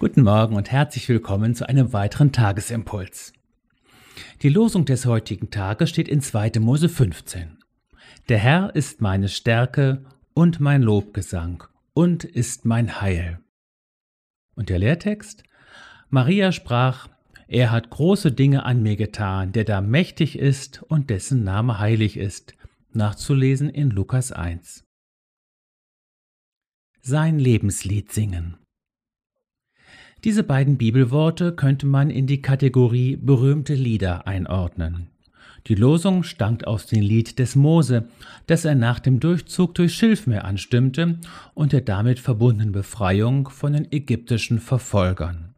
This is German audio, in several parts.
Guten Morgen und herzlich willkommen zu einem weiteren Tagesimpuls. Die Losung des heutigen Tages steht in 2. Mose 15. Der Herr ist meine Stärke und mein Lobgesang und ist mein Heil. Und der Lehrtext? Maria sprach, er hat große Dinge an mir getan, der da mächtig ist und dessen Name heilig ist. Nachzulesen in Lukas 1. Sein Lebenslied singen. Diese beiden Bibelworte könnte man in die Kategorie berühmte Lieder einordnen. Die Losung stammt aus dem Lied des Mose, das er nach dem Durchzug durch Schilfmeer anstimmte und der damit verbundenen Befreiung von den ägyptischen Verfolgern.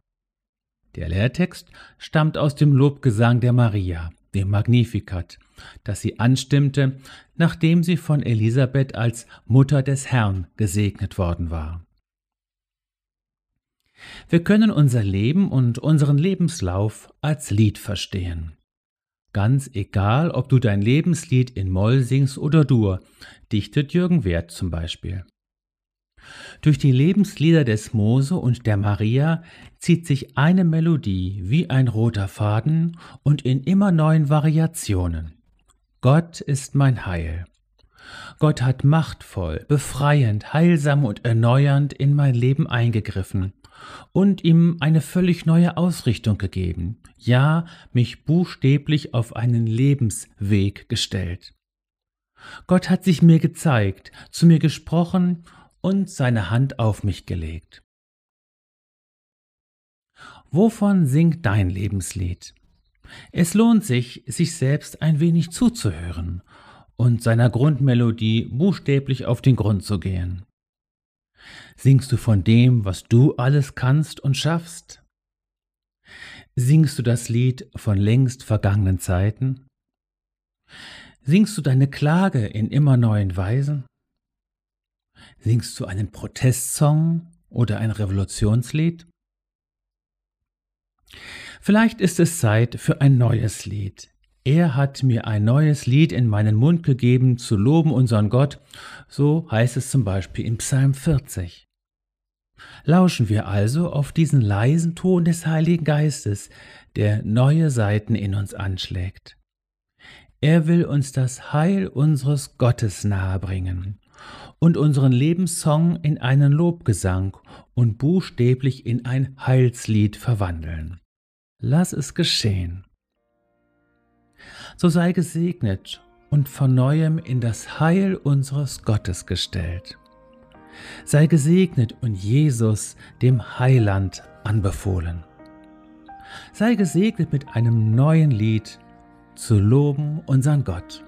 Der Lehrtext stammt aus dem Lobgesang der Maria, dem Magnificat, das sie anstimmte, nachdem sie von Elisabeth als Mutter des Herrn gesegnet worden war. Wir können unser Leben und unseren Lebenslauf als Lied verstehen. Ganz egal, ob du dein Lebenslied in Moll singst oder Dur, dichtet Jürgen Wert zum Beispiel. Durch die Lebenslieder des Mose und der Maria zieht sich eine Melodie wie ein roter Faden und in immer neuen Variationen. Gott ist mein Heil. Gott hat machtvoll, befreiend, heilsam und erneuernd in mein Leben eingegriffen und ihm eine völlig neue Ausrichtung gegeben, ja mich buchstäblich auf einen Lebensweg gestellt. Gott hat sich mir gezeigt, zu mir gesprochen und seine Hand auf mich gelegt. Wovon singt dein Lebenslied? Es lohnt sich, sich selbst ein wenig zuzuhören und seiner Grundmelodie buchstäblich auf den Grund zu gehen. Singst du von dem, was du alles kannst und schaffst? Singst du das Lied von längst vergangenen Zeiten? Singst du deine Klage in immer neuen Weisen? Singst du einen Protestsong oder ein Revolutionslied? Vielleicht ist es Zeit für ein neues Lied, er hat mir ein neues Lied in meinen Mund gegeben, zu loben unseren Gott, so heißt es zum Beispiel in Psalm 40. Lauschen wir also auf diesen leisen Ton des Heiligen Geistes, der neue Seiten in uns anschlägt. Er will uns das Heil unseres Gottes nahebringen und unseren Lebenssong in einen Lobgesang und buchstäblich in ein Heilslied verwandeln. Lass es geschehen so sei gesegnet und von neuem in das Heil unseres Gottes gestellt. Sei gesegnet und Jesus dem Heiland anbefohlen. Sei gesegnet mit einem neuen Lied zu loben unseren Gott.